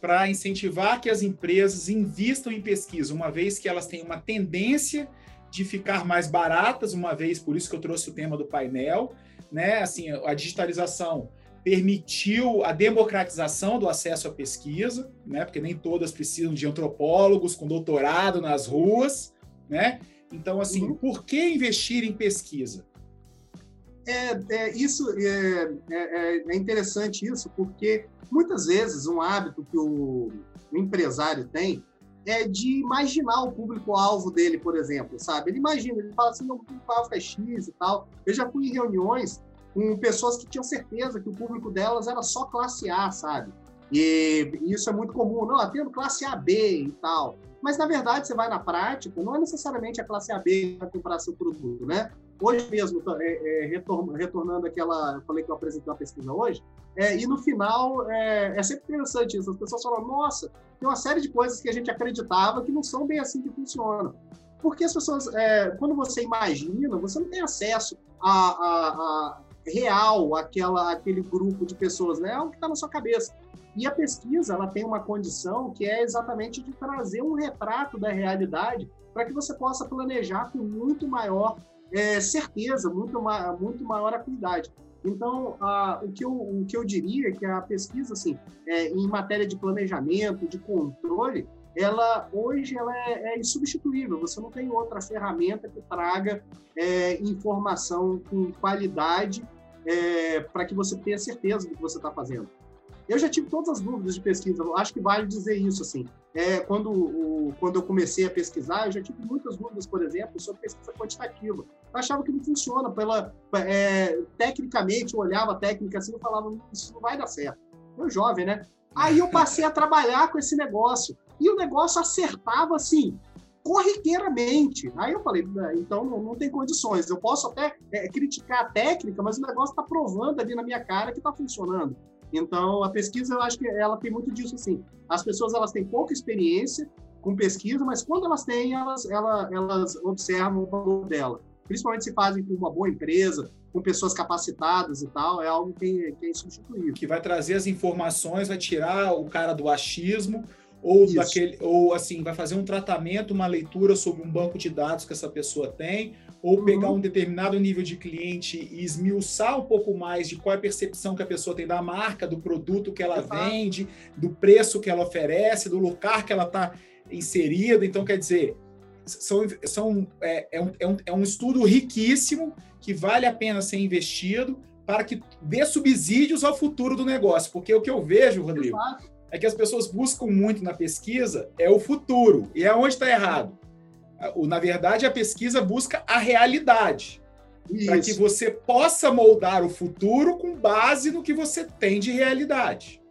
para incentivar que as empresas invistam em pesquisa, uma vez que elas têm uma tendência de ficar mais baratas, uma vez, por isso que eu trouxe o tema do painel, né? Assim, a digitalização permitiu a democratização do acesso à pesquisa, né? Porque nem todas precisam de antropólogos com doutorado nas ruas, né? Então, assim, uhum. por que investir em pesquisa? É, é isso é, é, é, é, interessante isso, porque muitas vezes um hábito que o, o empresário tem é de imaginar o público-alvo dele, por exemplo, sabe? Ele imagina, ele fala assim, o público-alvo é X e tal. Eu já fui em reuniões com pessoas que tinham certeza que o público delas era só classe A, sabe? E isso é muito comum, não, tendo classe AB e tal. Mas, na verdade, você vai na prática, não é necessariamente a classe AB que vai comprar seu produto, né? Hoje mesmo, é, é, retornando aquela, eu falei que eu apresentei uma pesquisa hoje, é, e no final, é, é, sempre interessante isso, as pessoas falam, nossa, tem uma série de coisas que a gente acreditava que não são bem assim que funcionam. Porque as pessoas, é, quando você imagina, você não tem acesso a, a, a real aquela, aquele grupo de pessoas, né? É o que está na sua cabeça. E a pesquisa ela tem uma condição que é exatamente de trazer um retrato da realidade para que você possa planejar com muito maior é, certeza, muito, ma muito maior acuidade. Então, a, o, que eu, o que eu diria é que a pesquisa, assim, é, em matéria de planejamento, de controle, ela hoje ela é, é insubstituível. Você não tem outra ferramenta que traga é, informação com qualidade é, para que você tenha certeza do que você está fazendo. Eu já tive todas as dúvidas de pesquisa, acho que vale dizer isso, assim. É, quando, o, quando eu comecei a pesquisar, eu já tive muitas dúvidas, por exemplo, sobre pesquisa quantitativa. Eu achava que não funciona, pela, é, tecnicamente, eu olhava a técnica assim e falava, isso não vai dar certo. Eu jovem, né? Aí eu passei a trabalhar com esse negócio. E o negócio acertava, assim, corriqueiramente. Aí eu falei, então não, não tem condições. Eu posso até é, criticar a técnica, mas o negócio está provando ali na minha cara que está funcionando. Então, a pesquisa, eu acho que ela tem muito disso, assim. As pessoas, elas têm pouca experiência com pesquisa, mas quando elas têm, elas, elas, elas observam o valor dela. Principalmente se fazem com uma boa empresa, com pessoas capacitadas e tal, é algo que, que é insubstituível. Que vai trazer as informações, vai tirar o cara do achismo, ou Isso. daquele, ou assim, vai fazer um tratamento, uma leitura sobre um banco de dados que essa pessoa tem, ou uhum. pegar um determinado nível de cliente e esmiuçar um pouco mais de qual é a percepção que a pessoa tem da marca, do produto que ela Exato. vende, do preço que ela oferece, do lugar que ela está inserida. Então, quer dizer, são, são, é, é, um, é, um, é um estudo riquíssimo que vale a pena ser investido para que dê subsídios ao futuro do negócio. Porque o que eu vejo, Rodrigo, Exato é que as pessoas buscam muito na pesquisa é o futuro. E é onde está errado. Na verdade, a pesquisa busca a realidade. Para que você possa moldar o futuro com base no que você tem de realidade.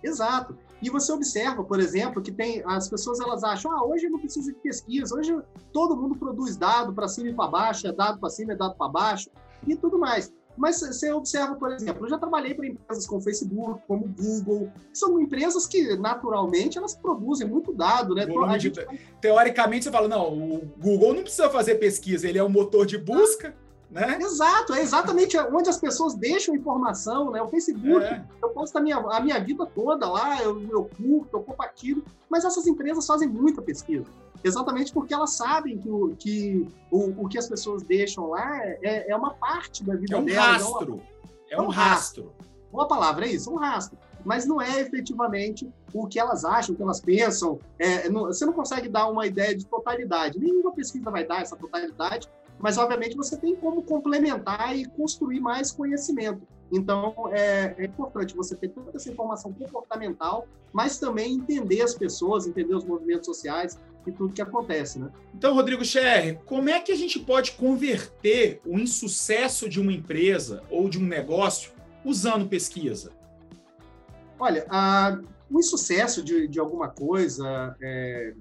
Exato. E você observa, por exemplo, que tem as pessoas elas acham, ah, hoje eu não preciso de pesquisa, hoje todo mundo produz dado para cima e para baixo, é dado para cima, é dado para baixo e tudo mais. Mas você observa, por exemplo, eu já trabalhei para empresas como Facebook, como Google, são empresas que naturalmente elas produzem muito dado, né? Gente... Teoricamente você fala, não, o Google não precisa fazer pesquisa, ele é um motor de busca. Né? Exato, é exatamente onde as pessoas deixam informação, né? O Facebook, é. eu posto a minha, a minha vida toda lá, eu, eu curto, eu compartilho, mas essas empresas fazem muita pesquisa exatamente porque elas sabem que o que, o, o que as pessoas deixam lá é, é uma parte da vida é um delas. Rastro. É, uma, é um, rastro. Uma palavra, é isso, um rastro. Mas não é efetivamente o que elas acham, o que elas pensam. É, não, você não consegue dar uma ideia de totalidade. Nenhuma pesquisa vai dar essa totalidade, mas obviamente você tem como complementar e construir mais conhecimento. Então, é, é, importante você ter toda essa informação comportamental, mas também entender as pessoas, entender os movimentos sociais e tudo que acontece, né? Então, Rodrigo Scher, como é que a gente pode converter o insucesso de uma empresa ou de um negócio usando pesquisa? Olha, a, o insucesso de, de alguma coisa, é,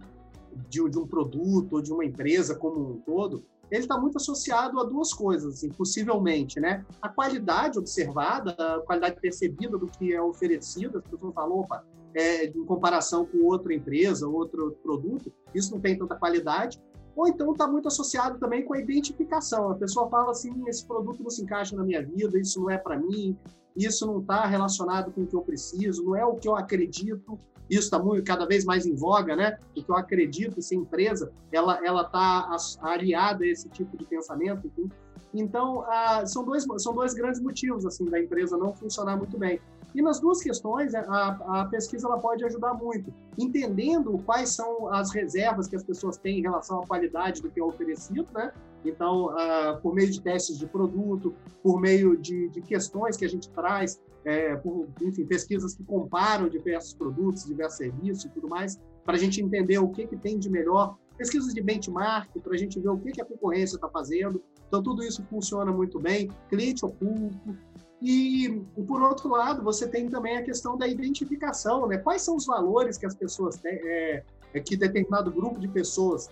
de, de um produto ou de uma empresa como um todo, ele está muito associado a duas coisas, assim, possivelmente, né? A qualidade observada, a qualidade percebida do que é oferecido, as pessoas falam, opa, é, em comparação com outra empresa, outro produto, isso não tem tanta qualidade. Ou então está muito associado também com a identificação. A pessoa fala assim, esse produto não se encaixa na minha vida, isso não é para mim, isso não está relacionado com o que eu preciso, não é o que eu acredito. Isso está cada vez mais em voga, né? O que eu acredito, se a empresa ela ela está aliada a esse tipo de pensamento, enfim. Então, ah, são dois são dois grandes motivos assim da empresa não funcionar muito bem. E nas duas questões, a, a pesquisa ela pode ajudar muito, entendendo quais são as reservas que as pessoas têm em relação à qualidade do que é oferecido, né? Então, uh, por meio de testes de produto, por meio de, de questões que a gente traz, é, por, enfim, pesquisas que comparam diversos produtos, diversos serviços e tudo mais, para a gente entender o que, que tem de melhor, pesquisas de benchmark, para a gente ver o que, que a concorrência está fazendo. Então, tudo isso funciona muito bem, cliente oculto. E, por outro lado, você tem também a questão da identificação, né? Quais são os valores que as pessoas têm, é, é, que determinado grupo de pessoas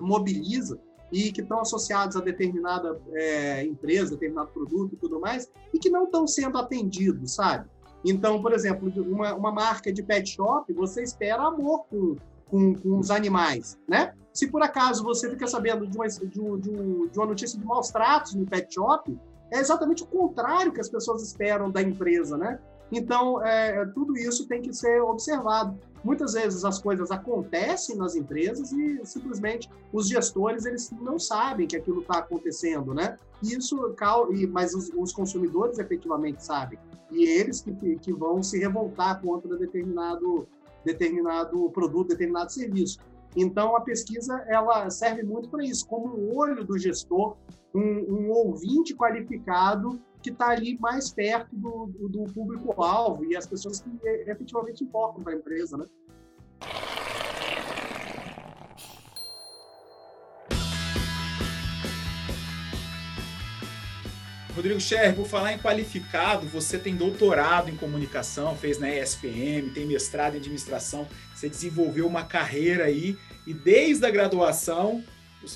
mobiliza e que estão associados a determinada é, empresa, determinado produto e tudo mais, e que não estão sendo atendidos, sabe? Então, por exemplo, uma, uma marca de pet shop, você espera amor com, com, com os animais, né? Se por acaso você fica sabendo de uma, de, de, de uma notícia de maus tratos no pet shop, é exatamente o contrário que as pessoas esperam da empresa, né? Então, é, tudo isso tem que ser observado. Muitas vezes as coisas acontecem nas empresas e simplesmente os gestores eles não sabem que aquilo está acontecendo, né? Isso, mas os, os, consumidores efetivamente sabem e eles que, que vão se revoltar contra determinado determinado produto, determinado serviço. Então, a pesquisa ela serve muito para isso, como o olho do gestor, um, um ouvinte qualificado que está ali mais perto do, do, do público-alvo e as pessoas que efetivamente importam para a empresa, né? Rodrigo Scher, por falar em qualificado, você tem doutorado em comunicação, fez na ESPM, tem mestrado em administração, você desenvolveu uma carreira aí e desde a graduação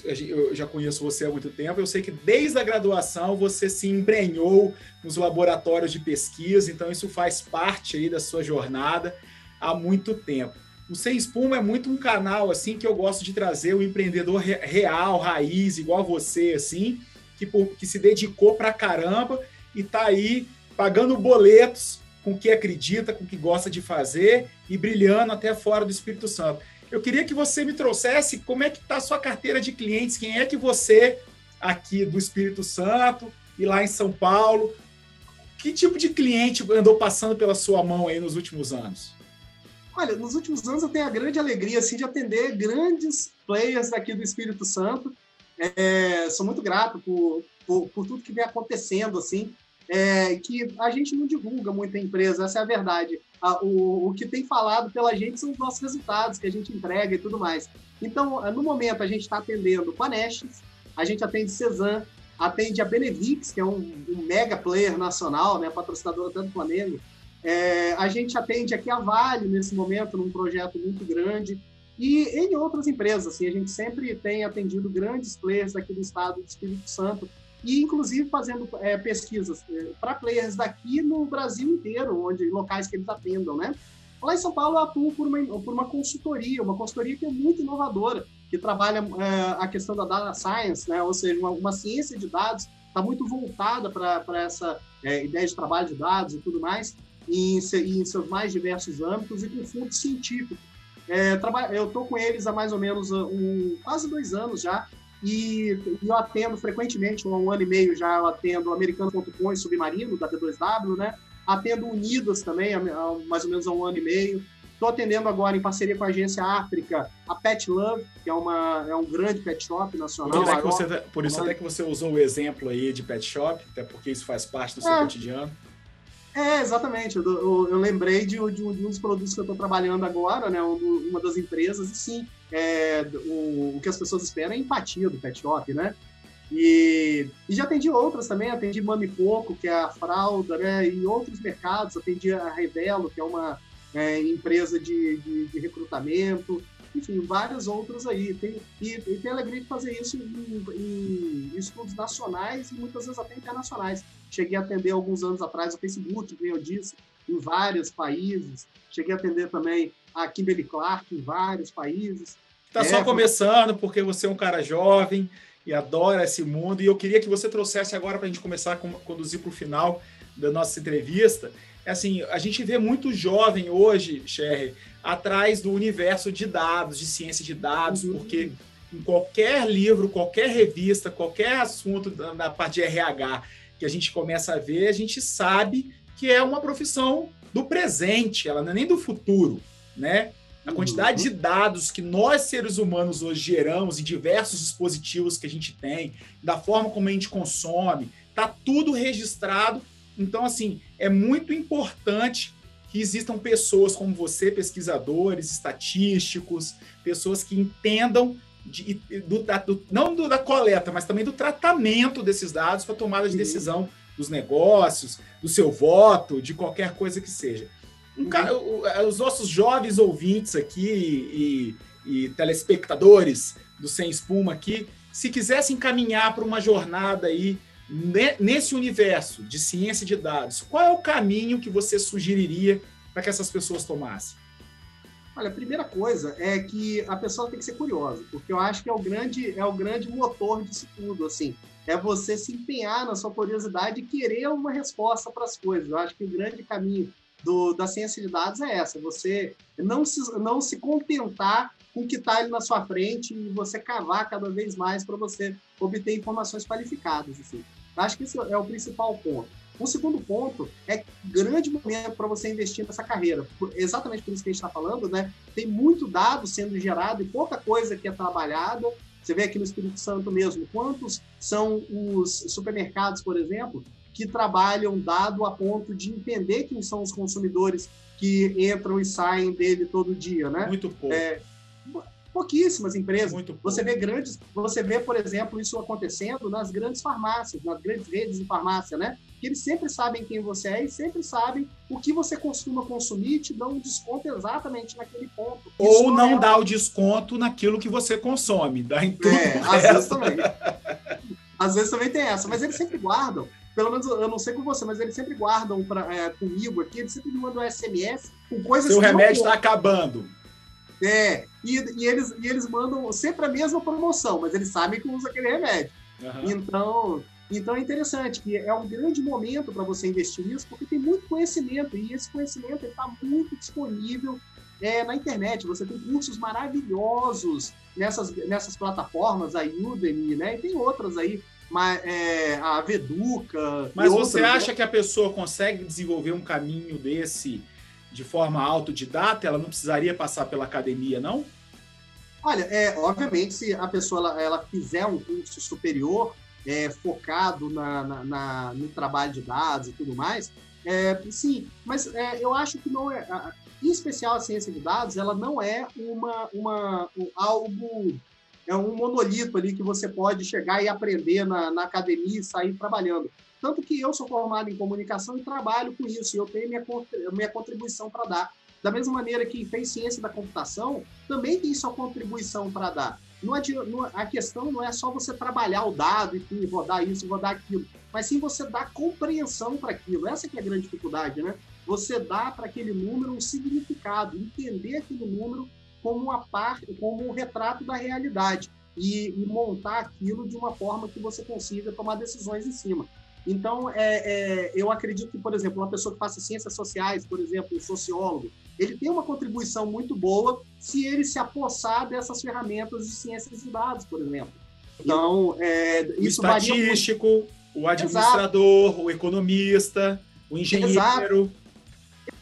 eu já conheço você há muito tempo, eu sei que desde a graduação você se embrenhou nos laboratórios de pesquisa, então isso faz parte aí da sua jornada há muito tempo. O Sem Espuma é muito um canal assim que eu gosto de trazer o empreendedor real, raiz, igual você, assim, que, que se dedicou pra caramba e tá aí pagando boletos com o que acredita, com o que gosta de fazer e brilhando até fora do Espírito Santo. Eu queria que você me trouxesse como é que está a sua carteira de clientes, quem é que você, aqui do Espírito Santo e lá em São Paulo, que tipo de cliente andou passando pela sua mão aí nos últimos anos? Olha, nos últimos anos eu tenho a grande alegria assim, de atender grandes players daqui do Espírito Santo. É, sou muito grato por, por, por, tudo que vem acontecendo, assim, é, que a gente não divulga muita empresa, essa é a verdade a, o, o que tem falado pela gente são os nossos resultados que a gente entrega e tudo mais. Então, no momento, a gente está atendendo com a gente atende Cezan, atende a Benevix, que é um, um mega player nacional, né, patrocinadora tanto do Flamengo. É, a gente atende aqui a Vale nesse momento, num projeto muito grande, e em outras empresas. Assim, a gente sempre tem atendido grandes players aqui do estado do Espírito Santo, e inclusive fazendo é, pesquisas é, para players daqui no Brasil inteiro, onde locais que eles atendam, né? Lá em São Paulo eu atuo por uma, por uma consultoria, uma consultoria que é muito inovadora, que trabalha é, a questão da data science, né? ou seja, uma, uma ciência de dados, está muito voltada para essa é, ideia de trabalho de dados e tudo mais, em, em seus mais diversos âmbitos e com fundo científico. É, eu estou com eles há mais ou menos um, quase dois anos já, e, eu atendo frequentemente, há um ano e meio já eu atendo americano.com e Submarino, da B2W, né? Atendo Unidas também, há, mais ou menos há um ano e meio. Estou atendendo agora, em parceria com a agência África, a Pet Love, que é, uma, é um grande pet shop nacional. Por isso, maior, você, por isso até que você usou o exemplo aí de pet shop, até porque isso faz parte do seu é. cotidiano. É, exatamente. Eu, eu, eu lembrei de, de, de, um dos produtos que eu estou trabalhando agora, né? uma das empresas, e sim, é, o, o, que as pessoas esperam é empatia do pet shop, né? E, e já atendi outras também, atendi Mami Poco, que é a fralda, né? E outros mercados, atendi a Revelo, que é uma é, empresa de, de, de, recrutamento, enfim, várias outras aí. Tem, e, e tem alegria de fazer isso em, em, estudos nacionais e muitas vezes até internacionais. Cheguei a atender alguns anos atrás o Facebook, como eu disse, em vários países. Cheguei a atender também a Kimberly Clark em vários países. Está é, só começando, porque você é um cara jovem e adora esse mundo. E eu queria que você trouxesse agora para a gente começar a conduzir para o final da nossa entrevista. É assim, a gente vê muito jovem hoje, Sherry, atrás do universo de dados, de ciência de dados, uhum. porque em qualquer livro, qualquer revista, qualquer assunto na parte de RH que a gente começa a ver, a gente sabe que é uma profissão do presente, ela não é nem do futuro, né? A quantidade de dados que nós, seres humanos, hoje geramos em diversos dispositivos que a gente tem, da forma como a gente consome, tá tudo registrado. Então, assim, é muito importante que existam pessoas como você, pesquisadores, estatísticos, pessoas que entendam de, do, do, não do, da coleta, mas também do tratamento desses dados para tomada de decisão dos negócios, do seu voto, de qualquer coisa que seja. Um, uhum. Os nossos jovens ouvintes aqui e, e, telespectadores do Sem Espuma aqui, se quisessem caminhar para uma jornada aí nesse universo de ciência de dados, qual é o caminho que você sugeriria para que essas pessoas tomassem? Olha, a primeira coisa é que a pessoa tem que ser curiosa, porque eu acho que é o grande, é o grande motor disso tudo, assim. É você se empenhar na sua curiosidade e querer uma resposta para as coisas. Eu acho que o grande caminho do, da ciência de dados é essa, você não se, não se contentar com o que está ali na sua frente e você cavar cada vez mais para você obter informações qualificadas. Assim. Acho que esse é o principal ponto. Um segundo ponto é grande momento para você investir nessa carreira. Exatamente por isso que a gente está falando, né? Tem muito dado sendo gerado e pouca coisa que é trabalhada. Você vê aqui no Espírito Santo mesmo, quantos são os supermercados, por exemplo, que trabalham dado a ponto de entender quem são os consumidores que entram e saem dele todo dia, né? Muito pouco. É, pouquíssimas empresas. Muito você vê grandes, você vê, por exemplo, isso acontecendo nas grandes farmácias, nas grandes redes de farmácia, né? porque eles sempre sabem quem você é e sempre sabem o que você costuma consumir e te dão um desconto exatamente naquele ponto. Ou não é... dá o desconto naquilo que você consome, dá em tudo. É, às vezes também. às vezes também tem essa, mas eles sempre guardam. Pelo menos eu não sei com você, mas eles sempre guardam pra, é, comigo aqui, eles sempre me mandam SMS com coisas Seu remédio está acabando. É, e, e, eles, e eles mandam sempre a mesma promoção, mas eles sabem que usa aquele remédio. Uhum. Então, então é interessante que é um grande momento para você investir nisso, porque tem muito conhecimento e esse conhecimento está muito disponível é, na internet. Você tem cursos maravilhosos nessas, nessas plataformas, a Udemy, né? E tem outras aí, mas, é, a Veduca. Mas você outras, acha né? que a pessoa consegue desenvolver um caminho desse de forma autodidata? Ela não precisaria passar pela academia, não? Olha, é, obviamente, se a pessoa ela, ela fizer um curso superior, é, focado na, na, na, no trabalho de dados e tudo mais, é, sim, mas é, eu acho que não é. Em especial a ciência de dados, ela não é uma, uma um, algo, é um monolito ali que você pode chegar e aprender na, na academia e sair trabalhando. Tanto que eu sou formado em comunicação e trabalho com isso, e eu tenho minha, minha contribuição para dar. Da mesma maneira que fez ciência da computação, também tem sua contribuição para dar. Não não, a questão não é só você trabalhar o dado e rodar isso, rodar aquilo, mas sim você dar compreensão para aquilo. Essa que é a grande dificuldade, né? Você dá para aquele número um significado, entender aquele número como uma parte, como um retrato da realidade e, e montar aquilo de uma forma que você consiga tomar decisões em cima. Então, é, é, eu acredito que, por exemplo, uma pessoa que faça ciências sociais, por exemplo, um sociólogo, ele tem uma contribuição muito boa se ele se apossar dessas ferramentas de ciências de dados, por exemplo. Então, é, o estatístico, o administrador, Exato. o economista, o engenheiro. Exato.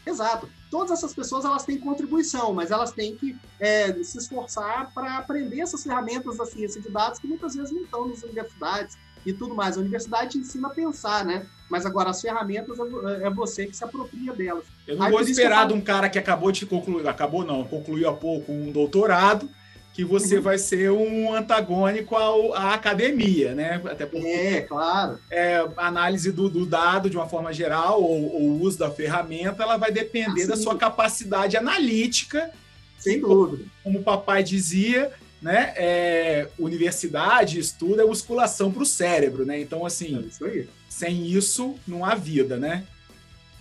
Exato. Todas essas pessoas elas têm contribuição, mas elas têm que é, se esforçar para aprender essas ferramentas da ciência de dados que muitas vezes não estão nas universidades, e tudo mais. A universidade ensina a pensar, né? Mas agora as ferramentas é, é você que se apropria delas. Eu não Aí, vou esperar de um cara que acabou de concluir, acabou não, concluiu há pouco um doutorado, que você uhum. vai ser um antagônico ao, à academia, né? Até porque é, claro. É, análise do, do, dado de uma forma geral, ou, o uso da ferramenta, ela vai depender assim. da sua capacidade analítica. Sem dúvida. Como o papai dizia, né? É, universidade, estudo é musculação para o cérebro, né? Então, assim, é isso sem isso não há vida, né?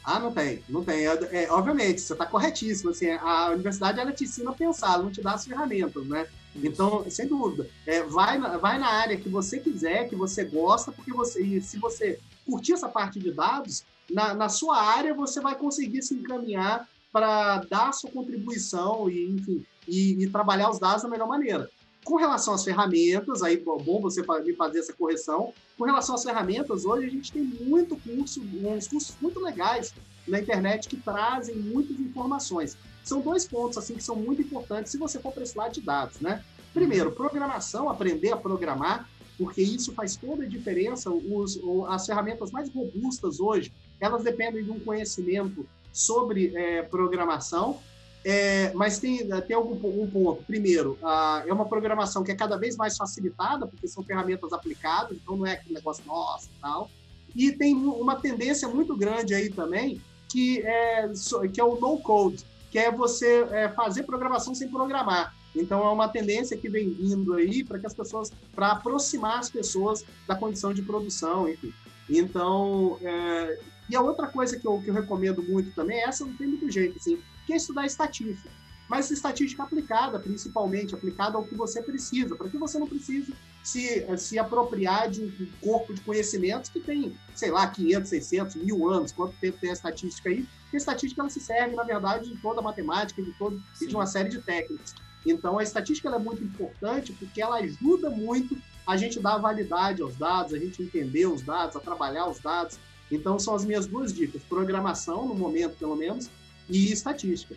Ah, não tem, não tem. É, é obviamente, você está corretíssimo. Assim, a universidade ela te ensina a pensar, ela não te dá as ferramentas, né? Então, sem dúvida, é, vai, na, vai na área que você quiser, que você gosta, porque você, e se você curtir essa parte de dados, na, na sua área você vai conseguir se encaminhar para dar a sua contribuição e, enfim, e, e, trabalhar os dados da melhor maneira. Com relação às ferramentas, aí bom você me fazer essa correção. Com relação às ferramentas, hoje a gente tem muito curso, uns cursos muito legais na internet que trazem muitas informações. São dois pontos assim que são muito importantes se você for para esse lado de dados, né? Primeiro, programação, aprender a programar, porque isso faz toda a diferença. Os, as ferramentas mais robustas hoje, elas dependem de um conhecimento sobre é, programação é, mas tem, tem algum um ponto. Primeiro, é uma programação que é cada vez mais facilitada, porque são ferramentas aplicadas, então não é aquele negócio nosso e tal. E tem uma tendência muito grande aí também, que é, que é o no-code, que é você é, fazer programação sem programar. Então é uma tendência que vem vindo aí para que as pessoas, para aproximar as pessoas da condição de produção, enfim. Então, é, e a outra coisa que eu, que eu recomendo muito também, essa não tem muito jeito, assim, que é estudar estatística. Mas estatística aplicada, principalmente, aplicada ao que você precisa, para que você não precise se, se apropriar de um corpo de conhecimentos que tem, sei lá, 500, 600, mil anos, quanto tempo tem a estatística aí, porque a estatística ela se serve, na verdade, de toda a matemática de todo, e de uma série de técnicas. Então, a estatística é muito importante porque ela ajuda muito a gente dar validade aos dados, a gente entender os dados, a trabalhar os dados. Então, são as minhas duas dicas: programação, no momento, pelo menos, e estatística.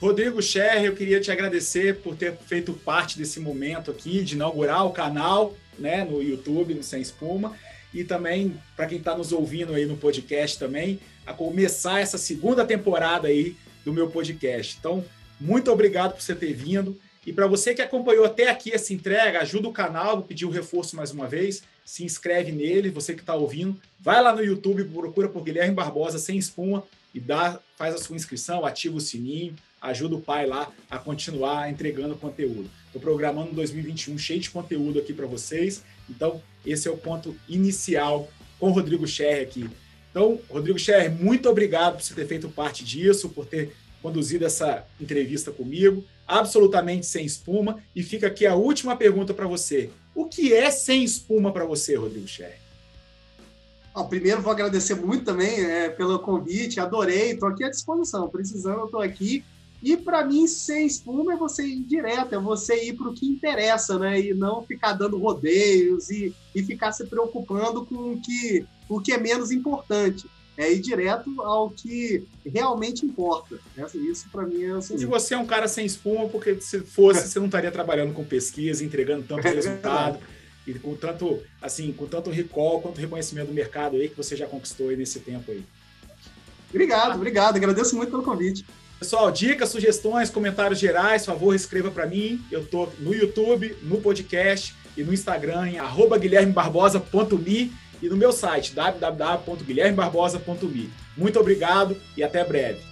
Rodrigo Scher, eu queria te agradecer por ter feito parte desse momento aqui, de inaugurar o canal né, no YouTube, no Sem Espuma, e também para quem está nos ouvindo aí no podcast também, a começar essa segunda temporada aí do meu podcast. Então, muito obrigado por você ter vindo. E para você que acompanhou até aqui essa entrega, ajuda o canal, vou pedir o reforço mais uma vez, se inscreve nele, você que está ouvindo, vai lá no YouTube, procura por Guilherme Barbosa sem espuma e dá, faz a sua inscrição, ativa o sininho, ajuda o pai lá a continuar entregando conteúdo. Estou programando 2021 cheio de conteúdo aqui para vocês, então esse é o ponto inicial com o Rodrigo Scherr aqui. Então, Rodrigo Scherr, muito obrigado por você ter feito parte disso, por ter conduzido essa entrevista comigo absolutamente sem espuma. E fica aqui a última pergunta para você. O que é sem espuma para você, Rodrigo Scher? Ah, primeiro, vou agradecer muito também é, pelo convite, adorei, estou aqui à disposição. Precisando, estou aqui. E para mim, sem espuma é você ir direto, é você ir para o que interessa, né? E não ficar dando rodeios e, e ficar se preocupando com o que, o que é menos importante é ir direto ao que realmente importa. Isso, para mim, é assim. E você é um cara sem espuma, porque se fosse, você não estaria trabalhando com pesquisa, entregando tanto resultado, e com tanto, assim, com tanto recall quanto reconhecimento do mercado aí que você já conquistou aí nesse tempo aí. Obrigado, obrigado. Agradeço muito pelo convite. Pessoal, dicas, sugestões, comentários gerais, favor, escreva para mim. Eu tô no YouTube, no podcast e no Instagram em guilhermebarbosa.me e no meu site www.guilhermebarbosa.me. Muito obrigado e até breve.